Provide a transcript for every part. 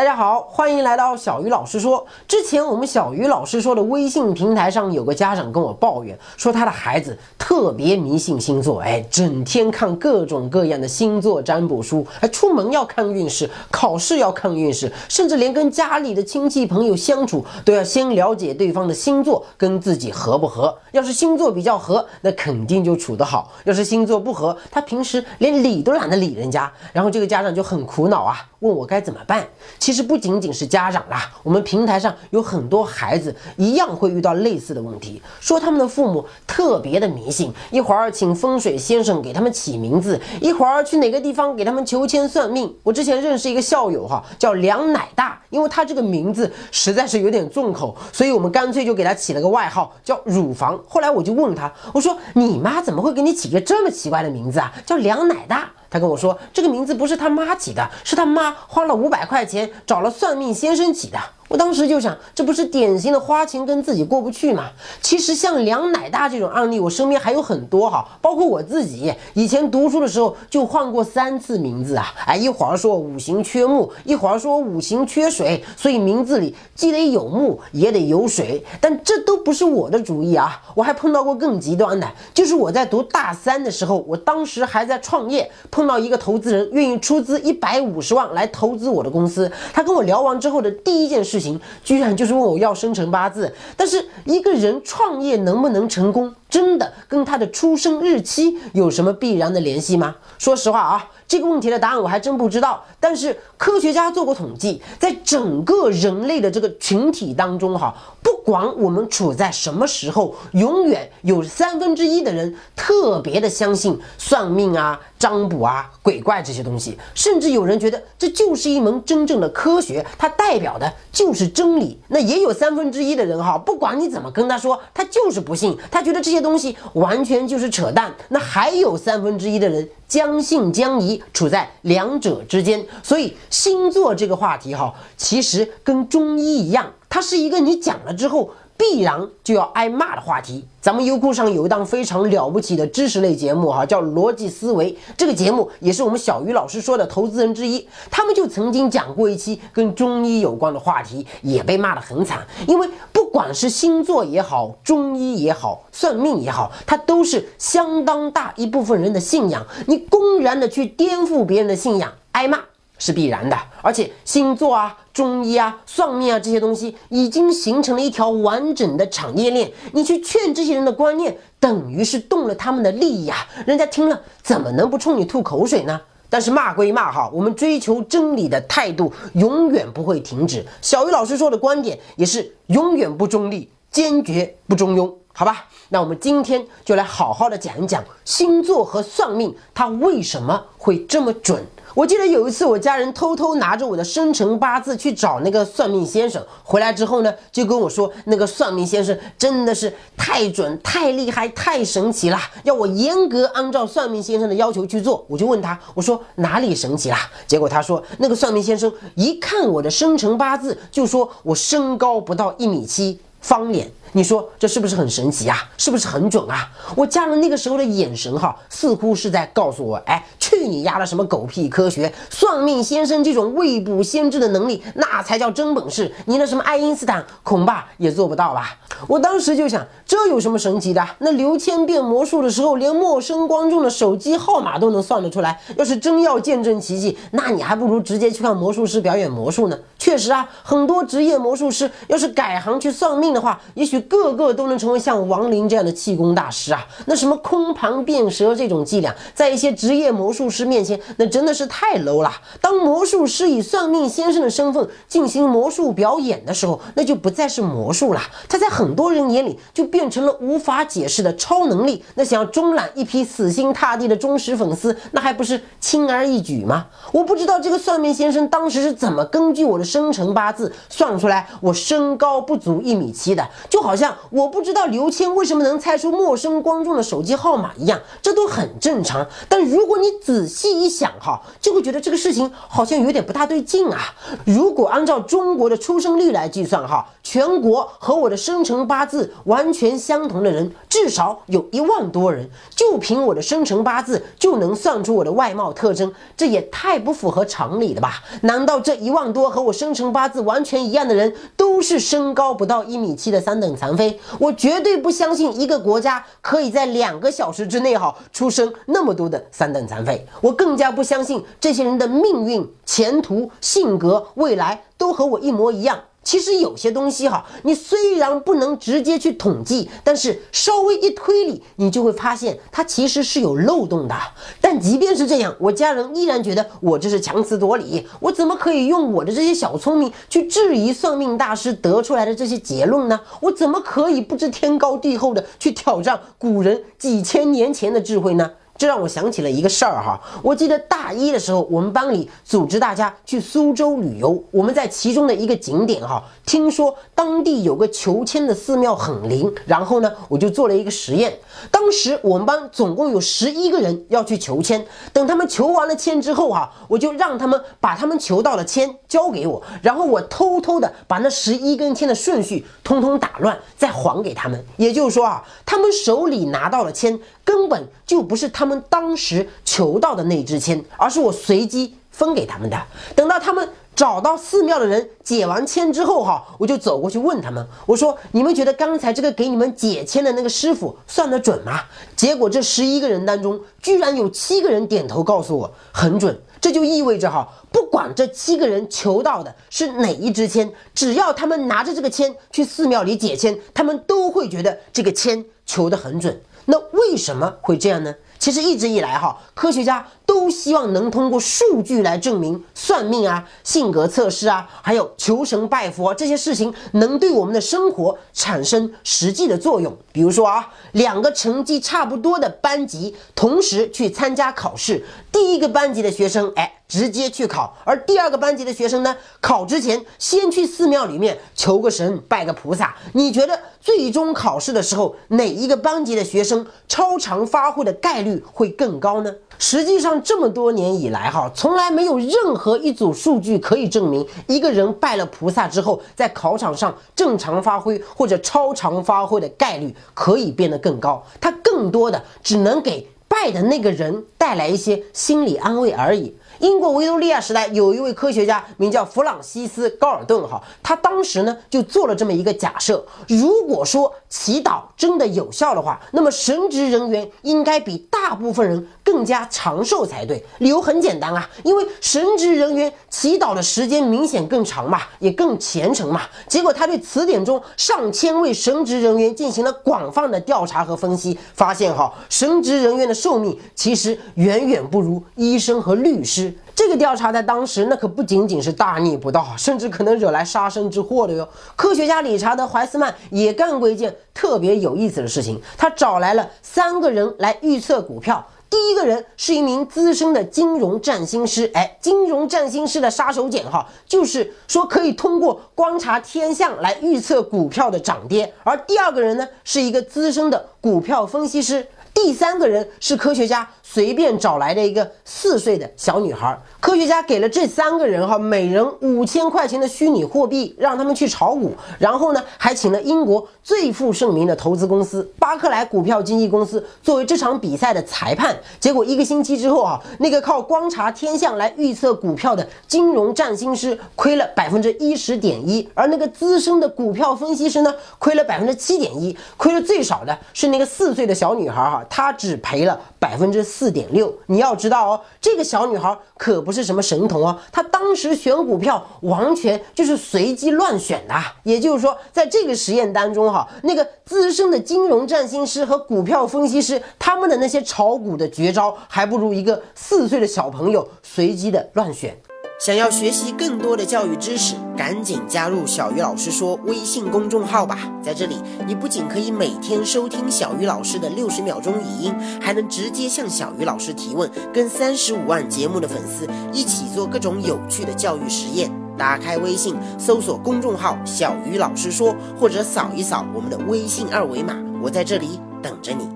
大家好，欢迎来到小鱼老师说。之前我们小鱼老师说的微信平台上有个家长跟我抱怨，说他的孩子特别迷信星座，哎，整天看各种各样的星座占卜书，还出门要看运势，考试要看运势，甚至连跟家里的亲戚朋友相处都要先了解对方的星座跟自己合不合。要是星座比较合，那肯定就处得好；要是星座不合，他平时连理都懒得理人家。然后这个家长就很苦恼啊，问我该怎么办。其实不仅仅是家长啦，我们平台上有很多孩子一样会遇到类似的问题，说他们的父母特别的迷信，一会儿请风水先生给他们起名字，一会儿去哪个地方给他们求签算命。我之前认识一个校友哈，叫梁奶大，因为他这个名字实在是有点重口，所以我们干脆就给他起了个外号叫乳房。后来我就问他，我说你妈怎么会给你起个这么奇怪的名字啊？叫梁奶大。他跟我说，这个名字不是他妈起的，是他妈花了五百块钱找了算命先生起的。我当时就想，这不是典型的花钱跟自己过不去吗？其实像梁奶大这种案例，我身边还有很多哈，包括我自己，以前读书的时候就换过三次名字啊！哎，一会儿说五行缺木，一会儿说五行缺水，所以名字里既得有木，也得有水。但这都不是我的主意啊！我还碰到过更极端的，就是我在读大三的时候，我当时还在创业，碰到一个投资人愿意出资一百五十万来投资我的公司，他跟我聊完之后的第一件事。行居然就是问我要生辰八字，但是一个人创业能不能成功，真的跟他的出生日期有什么必然的联系吗？说实话啊，这个问题的答案我还真不知道。但是科学家做过统计，在整个人类的这个群体当中，哈，不管我们处在什么时候，永远有三分之一的人特别的相信算命啊。占卜啊，鬼怪这些东西，甚至有人觉得这就是一门真正的科学，它代表的就是真理。那也有三分之一的人哈，不管你怎么跟他说，他就是不信，他觉得这些东西完全就是扯淡。那还有三分之一的人将信将疑，处在两者之间。所以星座这个话题哈，其实跟中医一样，它是一个你讲了之后。必然就要挨骂的话题。咱们优酷上有一档非常了不起的知识类节目，哈，叫《逻辑思维》。这个节目也是我们小鱼老师说的投资人之一。他们就曾经讲过一期跟中医有关的话题，也被骂得很惨。因为不管是星座也好，中医也好，算命也好，它都是相当大一部分人的信仰。你公然的去颠覆别人的信仰，挨骂。是必然的，而且星座啊、中医啊、算命啊这些东西已经形成了一条完整的产业链。你去劝这些人的观念，等于是动了他们的利益啊！人家听了怎么能不冲你吐口水呢？但是骂归骂哈，我们追求真理的态度永远不会停止。小鱼老师说的观点也是永远不中立，坚决不中庸，好吧？那我们今天就来好好的讲一讲星座和算命，它为什么会这么准？我记得有一次，我家人偷偷拿着我的生辰八字去找那个算命先生，回来之后呢，就跟我说，那个算命先生真的是太准、太厉害、太神奇了，要我严格按照算命先生的要求去做。我就问他，我说哪里神奇啦？结果他说，那个算命先生一看我的生辰八字，就说我身高不到一米七，方脸。你说这是不是很神奇啊？是不是很准啊？我家人那个时候的眼神哈，似乎是在告诉我，哎，去你丫的什么狗屁科学！算命先生这种未卜先知的能力，那才叫真本事。你那什么爱因斯坦恐怕也做不到吧？我当时就想，这有什么神奇的？那刘谦变魔术的时候，连陌生观众的手机号码都能算得出来。要是真要见证奇迹，那你还不如直接去看魔术师表演魔术呢。确实啊，很多职业魔术师要是改行去算命的话，也许。个个都能成为像王林这样的气功大师啊！那什么空盘变蛇这种伎俩，在一些职业魔术师面前，那真的是太 low 了。当魔术师以算命先生的身份进行魔术表演的时候，那就不再是魔术了，他在很多人眼里就变成了无法解释的超能力。那想要中揽一批死心塌地的忠实粉丝，那还不是轻而易举吗？我不知道这个算命先生当时是怎么根据我的生辰八字算出来我身高不足一米七的，就好像我不知道刘谦为什么能猜出陌生观众的手机号码一样，这都很正常。但如果你仔细一想哈，就会觉得这个事情好像有点不大对劲啊。如果按照中国的出生率来计算哈，全国和我的生辰八字完全相同的人至少有一万多人，就凭我的生辰八字就能算出我的外貌特征，这也太不符合常理了吧？难道这一万多和我生辰八字完全一样的人都是身高不到一米七的三等残废？我绝对不相信一个国家可以在两个小时之内哈出生那么多的三等残废。我更加不相信这些人的命运、前途、性格、未来都和我一模一样。其实有些东西哈，你虽然不能直接去统计，但是稍微一推理，你就会发现它其实是有漏洞的。但即便是这样，我家人依然觉得我这是强词夺理。我怎么可以用我的这些小聪明去质疑算命大师得出来的这些结论呢？我怎么可以不知天高地厚的去挑战古人几千年前的智慧呢？这让我想起了一个事儿哈，我记得大一的时候，我们班里组织大家去苏州旅游，我们在其中的一个景点哈，听说当地有个求签的寺庙很灵，然后呢，我就做了一个实验。当时我们班总共有十一个人要去求签，等他们求完了签之后哈，我就让他们把他们求到的签交给我，然后我偷偷的把那十一根签的顺序通通打乱，再还给他们。也就是说啊，他们手里拿到了签根本就不是他们。当时求到的那支签，而是我随机分给他们的。等到他们找到寺庙的人解完签之后，哈，我就走过去问他们，我说：“你们觉得刚才这个给你们解签的那个师傅算得准吗？”结果这十一个人当中，居然有七个人点头告诉我很准。这就意味着哈，不管这七个人求到的是哪一支签，只要他们拿着这个签去寺庙里解签，他们都会觉得这个签求得很准。那为什么会这样呢？其实一直以来哈，科学家都希望能通过数据来证明算命啊、性格测试啊，还有求神拜佛这些事情能对我们的生活产生实际的作用。比如说啊，两个成绩差不多的班级同时去参加考试，第一个班级的学生哎。直接去考，而第二个班级的学生呢，考之前先去寺庙里面求个神，拜个菩萨。你觉得最终考试的时候，哪一个班级的学生超常发挥的概率会更高呢？实际上，这么多年以来，哈，从来没有任何一组数据可以证明一个人拜了菩萨之后，在考场上正常发挥或者超常发挥的概率可以变得更高。它更多的只能给拜的那个人带来一些心理安慰而已。英国维多利亚时代有一位科学家名叫弗朗西斯·高尔顿，哈，他当时呢就做了这么一个假设：如果说祈祷真的有效的话，那么神职人员应该比大部分人更加长寿才对。理由很简单啊，因为神职人员祈祷的时间明显更长嘛，也更虔诚嘛。结果他对词典中上千位神职人员进行了广泛的调查和分析，发现哈，神职人员的寿命其实远远不如医生和律师。这个调查在当时那可不仅仅是大逆不道，甚至可能惹来杀身之祸的哟。科学家理查德·怀斯曼也干过一件特别有意思的事情，他找来了三个人来预测股票。第一个人是一名资深的金融占星师，哎，金融占星师的杀手锏哈，就是说可以通过观察天象来预测股票的涨跌。而第二个人呢，是一个资深的股票分析师。第三个人是科学家随便找来的一个四岁的小女孩。科学家给了这三个人哈，每人五千块钱的虚拟货币，让他们去炒股。然后呢，还请了英国最负盛名的投资公司巴克莱股票经纪公司作为这场比赛的裁判。结果一个星期之后啊，那个靠观察天象来预测股票的金融占星师亏了百分之一十点一，而那个资深的股票分析师呢，亏了百分之七点一，亏了最少的是那个四岁的小女孩哈。她只赔了百分之四点六。你要知道哦，这个小女孩可不是什么神童哦，她当时选股票完全就是随机乱选的。也就是说，在这个实验当中哈，那个资深的金融占星师和股票分析师他们的那些炒股的绝招，还不如一个四岁的小朋友随机的乱选。想要学习更多的教育知识，赶紧加入小鱼老师说微信公众号吧！在这里，你不仅可以每天收听小鱼老师的六十秒钟语音，还能直接向小鱼老师提问，跟三十五万节目的粉丝一起做各种有趣的教育实验。打开微信，搜索公众号“小鱼老师说”，或者扫一扫我们的微信二维码，我在这里等着你。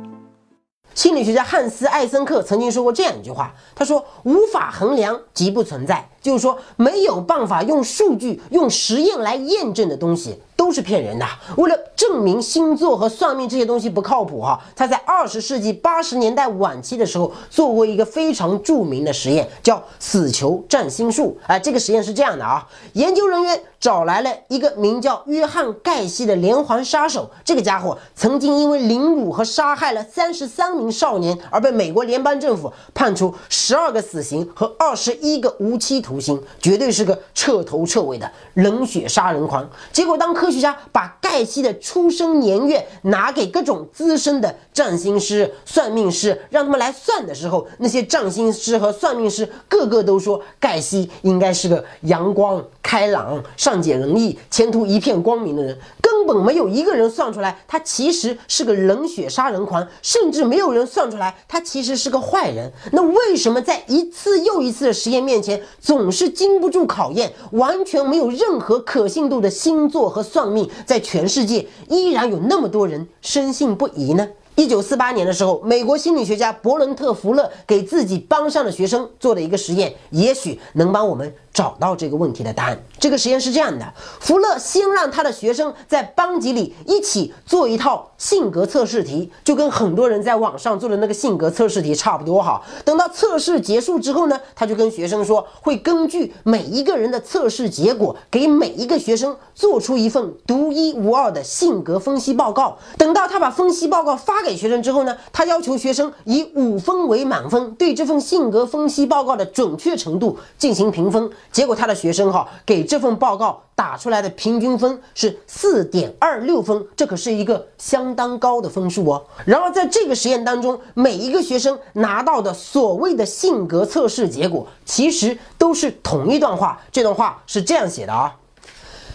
心理学家汉斯·艾森克曾经说过这样一句话，他说：“无法衡量即不存在。”就是说，没有办法用数据、用实验来验证的东西都是骗人的。为了证明星座和算命这些东西不靠谱，哈，他在二十世纪八十年代晚期的时候做过一个非常著名的实验，叫死囚占星术。哎，这个实验是这样的啊，研究人员找来了一个名叫约翰·盖西的连环杀手，这个家伙曾经因为凌辱和杀害了三十三名少年而被美国联邦政府判处十二个死刑和二十一个无期徒徒。刑，绝对是个彻头彻尾的冷血杀人狂。结果，当科学家把盖西的出生年月拿给各种资深的占星师、算命师，让他们来算的时候，那些占星师和算命师个个都说盖西应该是个阳光开朗、善解人意、前途一片光明的人。根本没有一个人算出来他其实是个冷血杀人狂，甚至没有人算出来他其实是个坏人。那为什么在一次又一次的实验面前，总总是经不住考验，完全没有任何可信度的星座和算命，在全世界依然有那么多人深信不疑呢？一九四八年的时候，美国心理学家伯伦特·福勒给自己班上的学生做了一个实验，也许能帮我们。找到这个问题的答案。这个实验是这样的：福勒先让他的学生在班级里一起做一套性格测试题，就跟很多人在网上做的那个性格测试题差不多哈。等到测试结束之后呢，他就跟学生说，会根据每一个人的测试结果，给每一个学生做出一份独一无二的性格分析报告。等到他把分析报告发给学生之后呢，他要求学生以五分为满分，对这份性格分析报告的准确程度进行评分。结果他的学生哈给这这份报告打出来的平均分是四点二六分，这可是一个相当高的分数哦。然而在这个实验当中，每一个学生拿到的所谓的性格测试结果，其实都是同一段话。这段话是这样写的啊。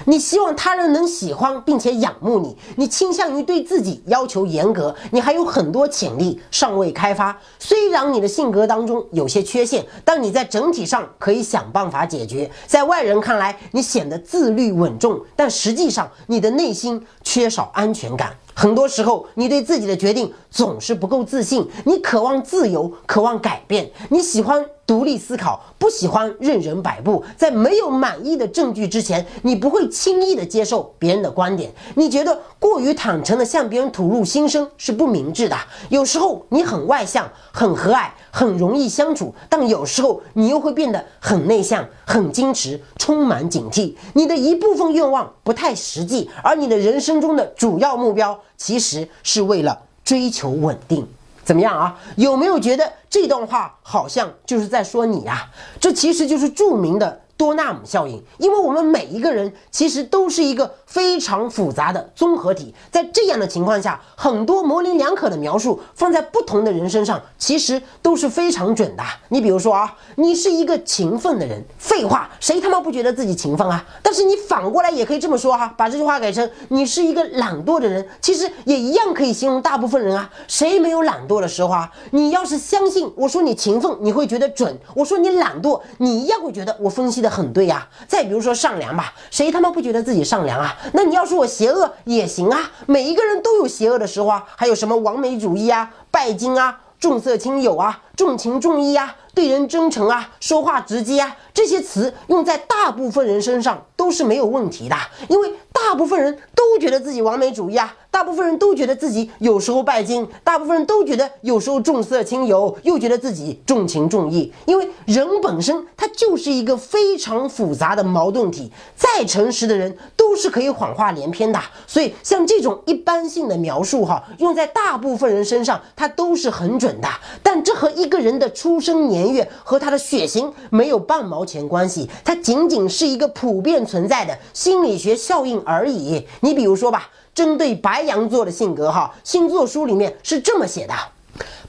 你希望他人能喜欢并且仰慕你，你倾向于对自己要求严格，你还有很多潜力尚未开发。虽然你的性格当中有些缺陷，但你在整体上可以想办法解决。在外人看来，你显得自律稳重，但实际上你的内心缺少安全感。很多时候，你对自己的决定总是不够自信。你渴望自由，渴望改变，你喜欢独立思考，不喜欢任人摆布。在没有满意的证据之前，你不会轻易的接受别人的观点。你觉得过于坦诚的向别人吐露心声是不明智的。有时候你很外向，很和蔼，很容易相处，但有时候你又会变得很内向，很矜持，充满警惕。你的一部分愿望不太实际，而你的人生中的主要目标。其实是为了追求稳定，怎么样啊？有没有觉得这段话好像就是在说你呀？这其实就是著名的。多纳姆效应，因为我们每一个人其实都是一个非常复杂的综合体，在这样的情况下，很多模棱两可的描述放在不同的人身上，其实都是非常准的。你比如说啊，你是一个勤奋的人，废话，谁他妈不觉得自己勤奋啊？但是你反过来也可以这么说哈，把这句话改成你是一个懒惰的人，其实也一样可以形容大部分人啊。谁没有懒惰的时候啊？你要是相信我说你勤奋，你会觉得准；我说你懒惰，你一样会觉得我分析的。很对呀，再比如说善良吧，谁他妈不觉得自己善良啊？那你要说我邪恶也行啊，每一个人都有邪恶的时候啊。还有什么完美主义啊、拜金啊、重色轻友啊、重情重义啊、对人真诚啊、说话直接啊，这些词用在大部分人身上都是没有问题的，因为大部分人都觉得自己完美主义啊。大部分人都觉得自己有时候拜金，大部分人都觉得有时候重色轻友，又觉得自己重情重义。因为人本身他就是一个非常复杂的矛盾体，再诚实的人都是可以谎话连篇的。所以像这种一般性的描述哈，用在大部分人身上，它都是很准的。但这和一个人的出生年月和他的血型没有半毛钱关系，它仅仅是一个普遍存在的心理学效应而已。你比如说吧。针对白羊座的性格，哈，星座书里面是这么写的：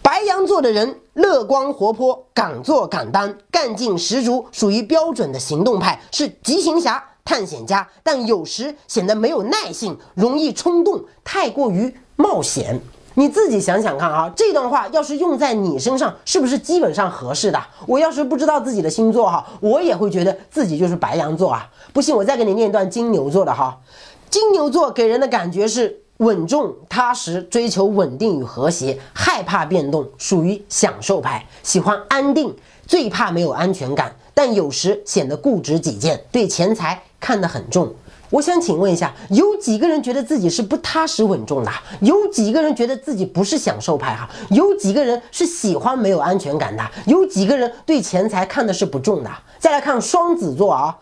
白羊座的人乐观活泼、敢做敢当、干劲十足，属于标准的行动派，是急行侠、探险家，但有时显得没有耐性，容易冲动，太过于冒险。你自己想想看啊，这段话要是用在你身上，是不是基本上合适的？我要是不知道自己的星座哈，我也会觉得自己就是白羊座啊。不信，我再给你念一段金牛座的哈。金牛座给人的感觉是稳重踏实，追求稳定与和谐，害怕变动，属于享受派，喜欢安定，最怕没有安全感，但有时显得固执己见，对钱财看得很重。我想请问一下，有几个人觉得自己是不踏实稳重的？有几个人觉得自己不是享受派？哈，有几个人是喜欢没有安全感的？有几个人对钱财看的是不重的？再来看双子座啊。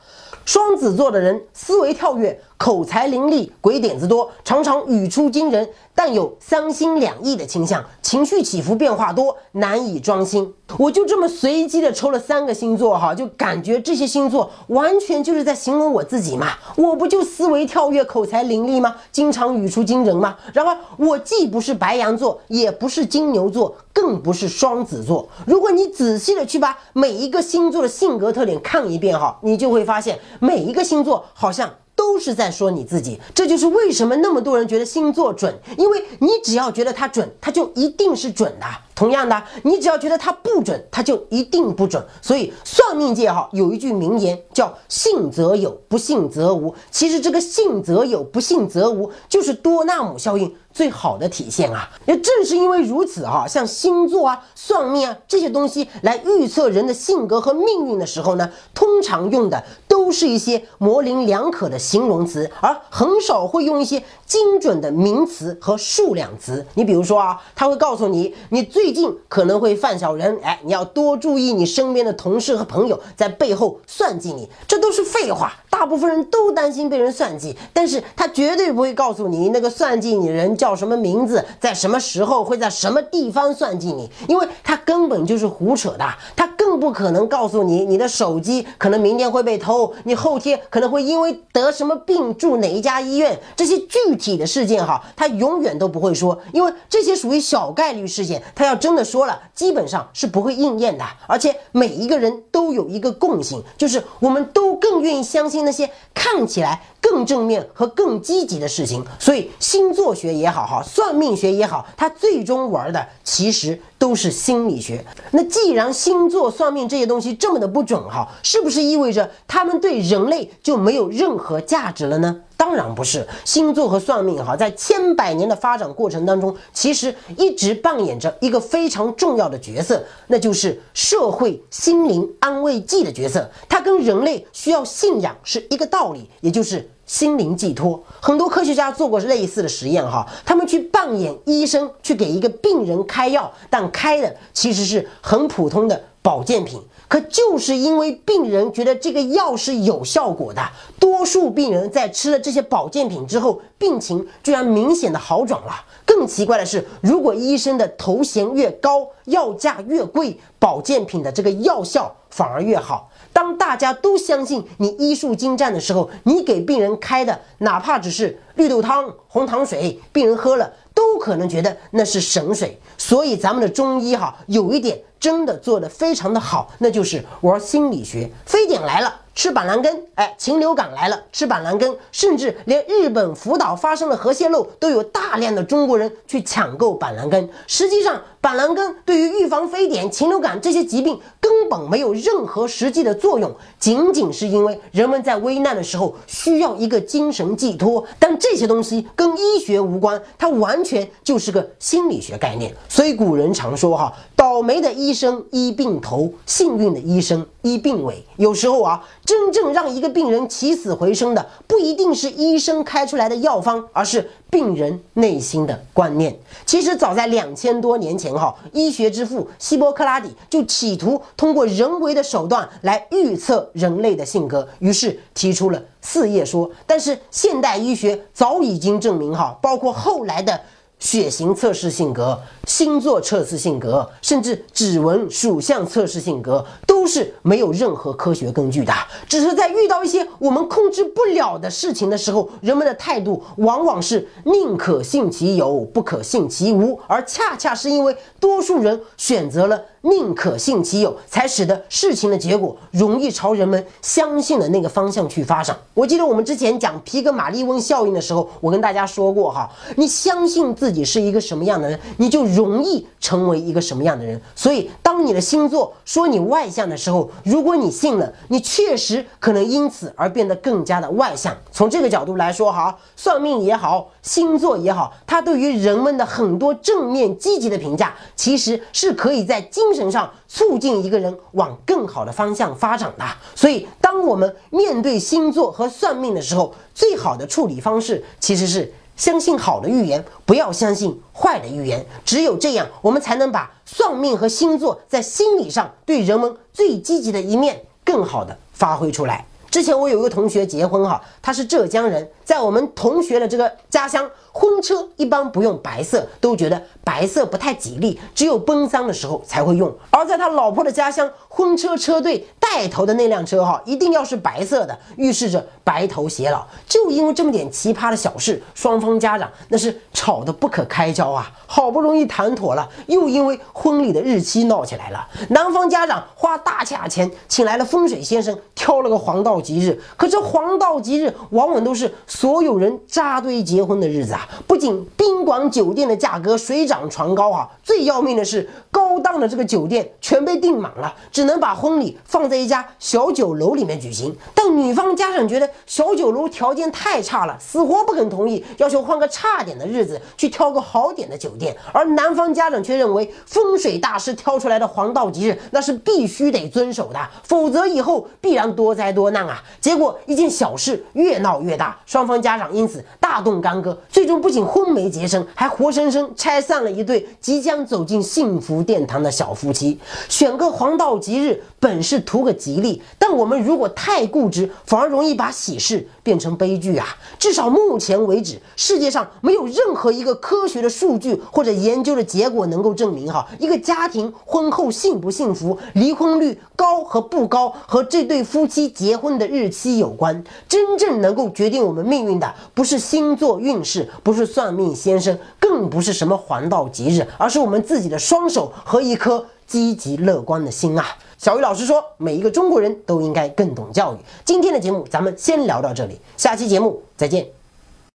双子座的人思维跳跃，口才伶俐，鬼点子多，常常语出惊人，但有三心两意的倾向，情绪起伏变化多，难以专心。我就这么随机的抽了三个星座哈，就感觉这些星座完全就是在形容我自己嘛。我不就思维跳跃，口才伶俐吗？经常语出惊人吗？然而我既不是白羊座，也不是金牛座，更不是双子座。如果你仔细的去把每一个星座的性格特点看一遍哈，你就会发现。每一个星座好像都是在说你自己，这就是为什么那么多人觉得星座准，因为你只要觉得它准，它就一定是准的。同样的，你只要觉得它不准，它就一定不准。所以算命界哈有一句名言叫“信则有，不信则无”。其实这个“信则有，不信则无”就是多纳姆效应。最好的体现啊，也正是因为如此哈，像星座啊、算命啊这些东西来预测人的性格和命运的时候呢，通常用的都是一些模棱两可的形容词，而很少会用一些精准的名词和数量词。你比如说啊，他会告诉你，你最近可能会犯小人，哎，你要多注意你身边的同事和朋友在背后算计你，这都是废话。大部分人都担心被人算计，但是他绝对不会告诉你那个算计你的人。叫什么名字，在什么时候会在什么地方算计你？因为他根本就是胡扯的，他更不可能告诉你你的手机可能明天会被偷，你后天可能会因为得什么病住哪一家医院，这些具体的事件哈，他永远都不会说，因为这些属于小概率事件，他要真的说了，基本上是不会应验的。而且每一个人都有一个共性，就是我们都更愿意相信那些看起来。更正面和更积极的事情，所以星座学也好哈，算命学也好，它最终玩的其实都是心理学。那既然星座算命这些东西这么的不准哈，是不是意味着他们对人类就没有任何价值了呢？当然不是，星座和算命哈，在千百年的发展过程当中，其实一直扮演着一个非常重要的角色，那就是社会心灵安慰剂的角色。它跟人类需要信仰是一个道理，也就是心灵寄托。很多科学家做过类似的实验哈，他们去扮演医生，去给一个病人开药，但开的其实是很普通的保健品。可就是因为病人觉得这个药是有效果的，多数病人在吃了这些保健品之后，病情居然明显的好转了。更奇怪的是，如果医生的头衔越高，药价越贵，保健品的这个药效反而越好。当大家都相信你医术精湛的时候，你给病人开的哪怕只是绿豆汤、红糖水，病人喝了都可能觉得那是神水。所以咱们的中医哈，有一点。真的做的非常的好，那就是玩心理学。非典来了。吃板蓝根，哎，禽流感来了，吃板蓝根，甚至连日本福岛发生了核泄漏，都有大量的中国人去抢购板蓝根。实际上，板蓝根对于预防非典、禽流感这些疾病根本没有任何实际的作用，仅仅是因为人们在危难的时候需要一个精神寄托。但这些东西跟医学无关，它完全就是个心理学概念。所以古人常说哈，倒霉的医生医病头，幸运的医生医病尾。有时候啊。真正让一个病人起死回生的，不一定是医生开出来的药方，而是病人内心的观念。其实早在两千多年前，哈，医学之父希波克拉底就企图通过人为的手段来预测人类的性格，于是提出了四叶说。但是现代医学早已经证明，哈，包括后来的。血型测试性格、星座测试性格，甚至指纹、属相测试性格，都是没有任何科学根据的。只是在遇到一些我们控制不了的事情的时候，人们的态度往往是宁可信其有，不可信其无。而恰恰是因为多数人选择了宁可信其有，才使得事情的结果容易朝人们相信的那个方向去发展。我记得我们之前讲皮格马利翁效应的时候，我跟大家说过哈，你相信自己是一个什么样的人，你就容易成为一个什么样的人。所以，当你的星座说你外向的时候，如果你信了，你确实可能因此而变得更加的外向。从这个角度来说哈，算命也好，星座也好，它对于人们的很多正面积极的评价，其实是可以在精神上促进一个人往更好的方向发展的。所以，当我们面对星座和算命的时候，最好的处理方式其实是相信好的预言，不要相信坏的预言。只有这样，我们才能把算命和星座在心理上对人们最积极的一面更好的发挥出来。之前我有一个同学结婚哈，他是浙江人，在我们同学的这个家乡，婚车一般不用白色，都觉得白色不太吉利，只有奔丧的时候才会用。而在他老婆的家乡，婚车车队带头的那辆车哈，一定要是白色的，预示着白头偕老。就因为这么点奇葩的小事，双方家长那是吵得不可开交啊！好不容易谈妥了，又因为婚礼的日期闹起来了。男方家长花大价钱请来了风水先生，挑了个黄道。吉日，可这黄道吉日往往都是所有人扎堆结婚的日子啊！不仅宾馆酒店的价格水涨船高啊，最要命的是高档的这个酒店全被订满了，只能把婚礼放在一家小酒楼里面举行。但女方家长觉得小酒楼条件太差了，死活不肯同意，要求换个差点的日子去挑个好点的酒店。而男方家长却认为风水大师挑出来的黄道吉日那是必须得遵守的，否则以后必然多灾多难。啊！结果一件小事越闹越大，双方家长因此大动干戈，最终不仅婚没结成，还活生生拆散了一对即将走进幸福殿堂的小夫妻。选个黄道吉日，本是图个吉利，但我们如果太固执，反而容易把喜事变成悲剧啊！至少目前为止，世界上没有任何一个科学的数据或者研究的结果能够证明，哈，一个家庭婚后幸不幸福、离婚率高和不高和这对夫妻结婚。的日期有关，真正能够决定我们命运的，不是星座运势，不是算命先生，更不是什么黄道吉日，而是我们自己的双手和一颗积极乐观的心啊！小鱼老师说，每一个中国人都应该更懂教育。今天的节目咱们先聊到这里，下期节目再见。